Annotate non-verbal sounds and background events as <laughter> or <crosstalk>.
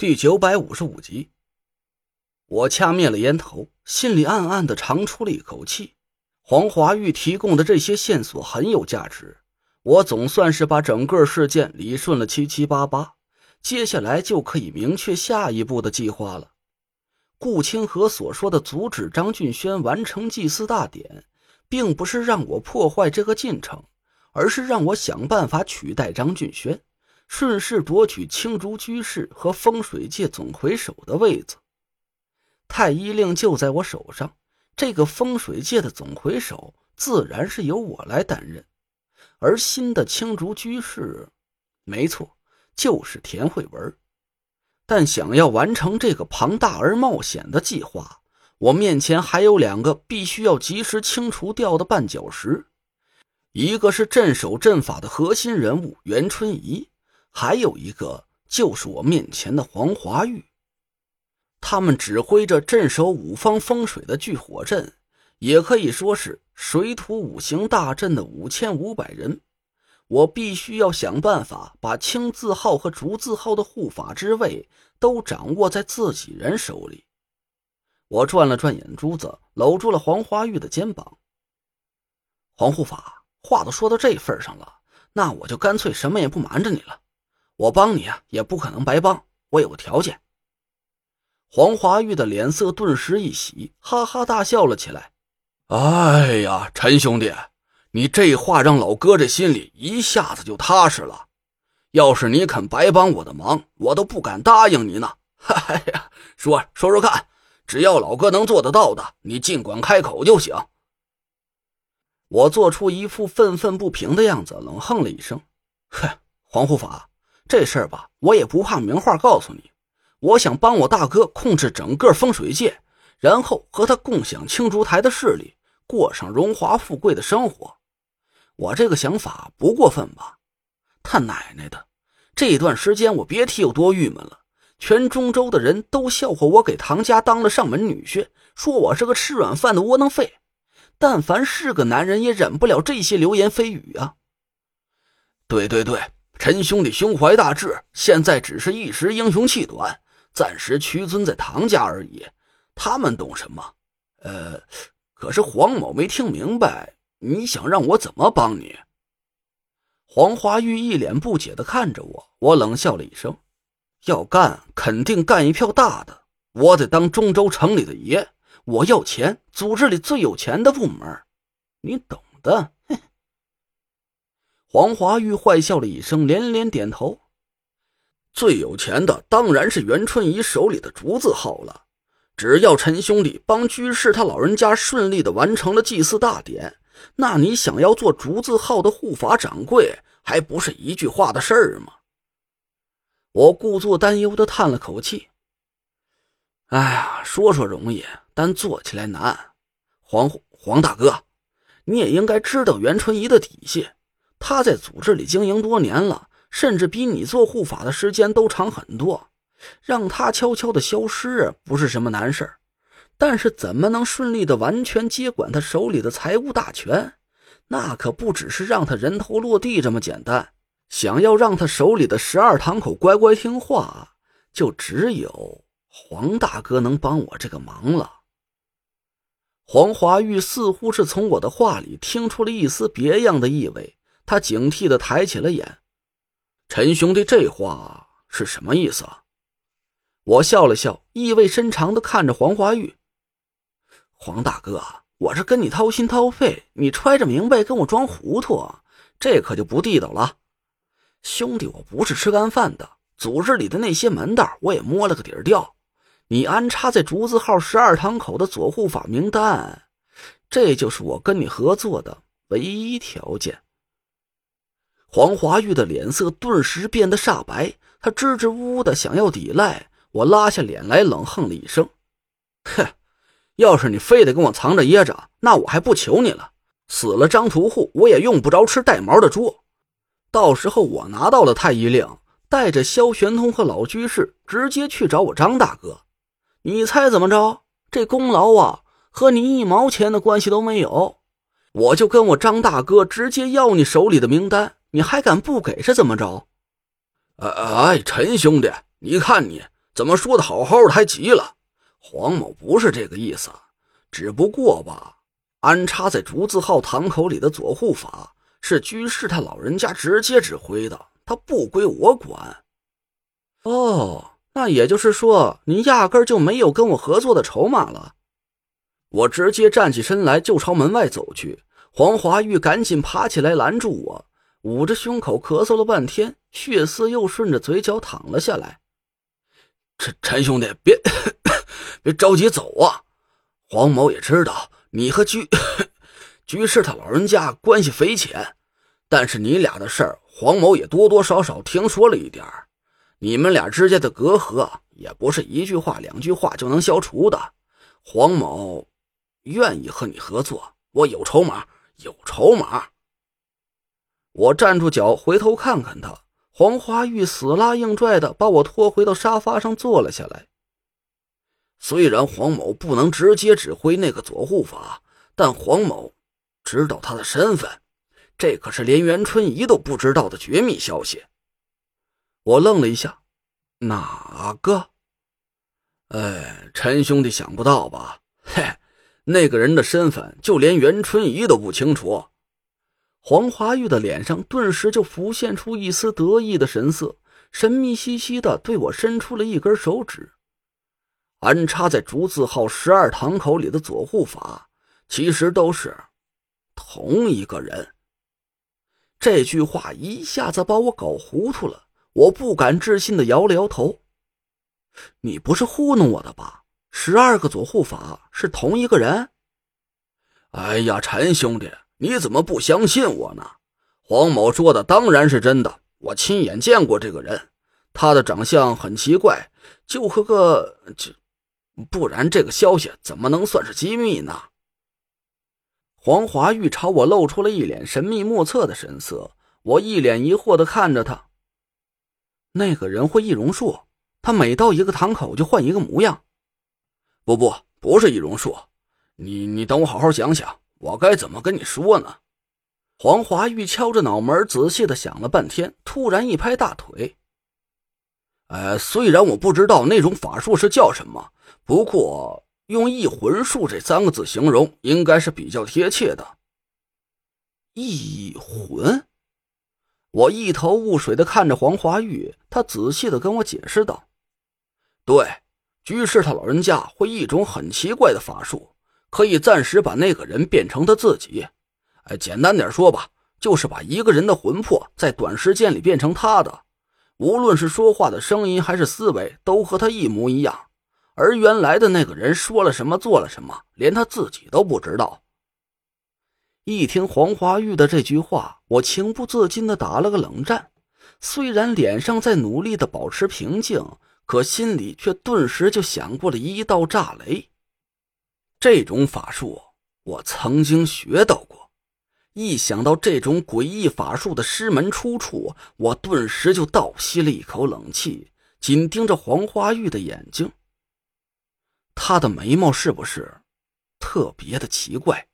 第九百五十五集，我掐灭了烟头，心里暗暗的长出了一口气。黄华玉提供的这些线索很有价值，我总算是把整个事件理顺了七七八八。接下来就可以明确下一步的计划了。顾清河所说的阻止张俊轩完成祭祀大典，并不是让我破坏这个进程，而是让我想办法取代张俊轩。顺势夺取青竹居士和风水界总魁首的位子，太医令就在我手上。这个风水界的总魁首，自然是由我来担任。而新的青竹居士，没错，就是田慧文。但想要完成这个庞大而冒险的计划，我面前还有两个必须要及时清除掉的绊脚石，一个是镇守阵法的核心人物袁春怡。还有一个就是我面前的黄华玉，他们指挥着镇守五方风水的聚火阵，也可以说是水土五行大阵的五千五百人。我必须要想办法把青字号和竹字号的护法之位都掌握在自己人手里。我转了转眼珠子，搂住了黄华玉的肩膀。黄护法，话都说到这份上了，那我就干脆什么也不瞒着你了。我帮你啊，也不可能白帮。我有个条件。黄华玉的脸色顿时一喜，哈哈大笑了起来。哎呀，陈兄弟，你这话让老哥这心里一下子就踏实了。要是你肯白帮我的忙，我都不敢答应你呢。<laughs> 哎呀，说说说看，只要老哥能做得到的，你尽管开口就行。我做出一副愤愤不平的样子，冷哼了一声：“哼，黄护法。”这事儿吧，我也不怕明话告诉你，我想帮我大哥控制整个风水界，然后和他共享青竹台的势力，过上荣华富贵的生活。我这个想法不过分吧？他奶奶的，这段时间我别提有多郁闷了。全中州的人都笑话我给唐家当了上门女婿，说我是个吃软饭的窝囊废。但凡是个男人，也忍不了这些流言蜚语啊！对对对。陈兄弟胸怀大志，现在只是一时英雄气短，暂时屈尊在唐家而已。他们懂什么？呃，可是黄某没听明白，你想让我怎么帮你？黄华玉一脸不解的看着我，我冷笑了一声：“要干，肯定干一票大的。我得当中州城里的爷，我要钱，组织里最有钱的部门，你懂的。”黄华玉坏笑了一声，连连点头。最有钱的当然是袁春怡手里的竹字号了。只要陈兄弟帮居士他老人家顺利的完成了祭祀大典，那你想要做竹字号的护法掌柜，还不是一句话的事儿吗？我故作担忧的叹了口气：“哎呀，说说容易，但做起来难。黄黄大哥，你也应该知道袁春怡的底细。”他在组织里经营多年了，甚至比你做护法的时间都长很多。让他悄悄的消失不是什么难事但是怎么能顺利的完全接管他手里的财务大权？那可不只是让他人头落地这么简单。想要让他手里的十二堂口乖乖听话，就只有黄大哥能帮我这个忙了。黄华玉似乎是从我的话里听出了一丝别样的意味。他警惕的抬起了眼，陈兄弟，这话是什么意思啊？我笑了笑，意味深长的看着黄花玉。黄大哥，我是跟你掏心掏肺，你揣着明白跟我装糊涂，这可就不地道了。兄弟，我不是吃干饭的，组织里的那些门道我也摸了个底儿掉。你安插在竹字号十二堂口的左护法名单，这就是我跟你合作的唯一条件。黄华玉的脸色顿时变得煞白，他支支吾吾的想要抵赖，我拉下脸来冷哼了一声：“哼，要是你非得跟我藏着掖着，那我还不求你了。死了张屠户，我也用不着吃带毛的猪。到时候我拿到了太医令，带着萧玄通和老居士直接去找我张大哥。你猜怎么着？这功劳啊，和你一毛钱的关系都没有。我就跟我张大哥直接要你手里的名单。”你还敢不给是怎么着？哎，陈兄弟，你看你怎么说的好好的还急了？黄某不是这个意思，只不过吧，安插在竹字号堂口里的左护法是居士他老人家直接指挥的，他不归我管。哦，那也就是说，你压根就没有跟我合作的筹码了。我直接站起身来就朝门外走去，黄华玉赶紧爬起来拦住我，捂着胸口咳嗽了半天，血丝又顺着嘴角淌了下来。陈陈兄弟，别 <coughs> 别着急走啊！黄某也知道你和居 <coughs> 居士他老人家关系匪浅，但是你俩的事儿，黄某也多多少少听说了一点你们俩之间的隔阂也不是一句话两句话就能消除的。黄某。愿意和你合作，我有筹码，有筹码。我站住脚，回头看看他，黄花玉死拉硬拽的把我拖回到沙发上坐了下来。虽然黄某不能直接指挥那个左护法，但黄某知道他的身份，这可是连袁春怡都不知道的绝密消息。我愣了一下，哪个？哎，陈兄弟想不到吧？嘿。那个人的身份，就连袁春怡都不清楚。黄华玉的脸上顿时就浮现出一丝得意的神色，神秘兮兮的对我伸出了一根手指。安插在竹字号十二堂口里的左护法，其实都是同一个人。这句话一下子把我搞糊涂了，我不敢置信的摇了摇头：“你不是糊弄我的吧？”十二个左护法是同一个人？哎呀，陈兄弟，你怎么不相信我呢？黄某说的当然是真的，我亲眼见过这个人，他的长相很奇怪，就和个……这不然这个消息怎么能算是机密呢？黄华玉朝我露出了一脸神秘莫测的神色，我一脸疑惑的看着他。那个人会易容术，他每到一个堂口就换一个模样。不不，不是易容术，你你等我好好想想，我该怎么跟你说呢？黄华玉敲着脑门，仔细的想了半天，突然一拍大腿：“呃，虽然我不知道那种法术是叫什么，不过用异魂术这三个字形容，应该是比较贴切的。”异魂？我一头雾水的看着黄华玉，他仔细的跟我解释道：“对。”居士他老人家会一种很奇怪的法术，可以暂时把那个人变成他自己。哎，简单点说吧，就是把一个人的魂魄在短时间里变成他的，无论是说话的声音还是思维，都和他一模一样。而原来的那个人说了什么，做了什么，连他自己都不知道。一听黄华玉的这句话，我情不自禁的打了个冷战，虽然脸上在努力的保持平静。可心里却顿时就想过了一道炸雷。这种法术我曾经学到过，一想到这种诡异法术的师门出处，我顿时就倒吸了一口冷气，紧盯着黄花玉的眼睛。他的眉毛是不是特别的奇怪？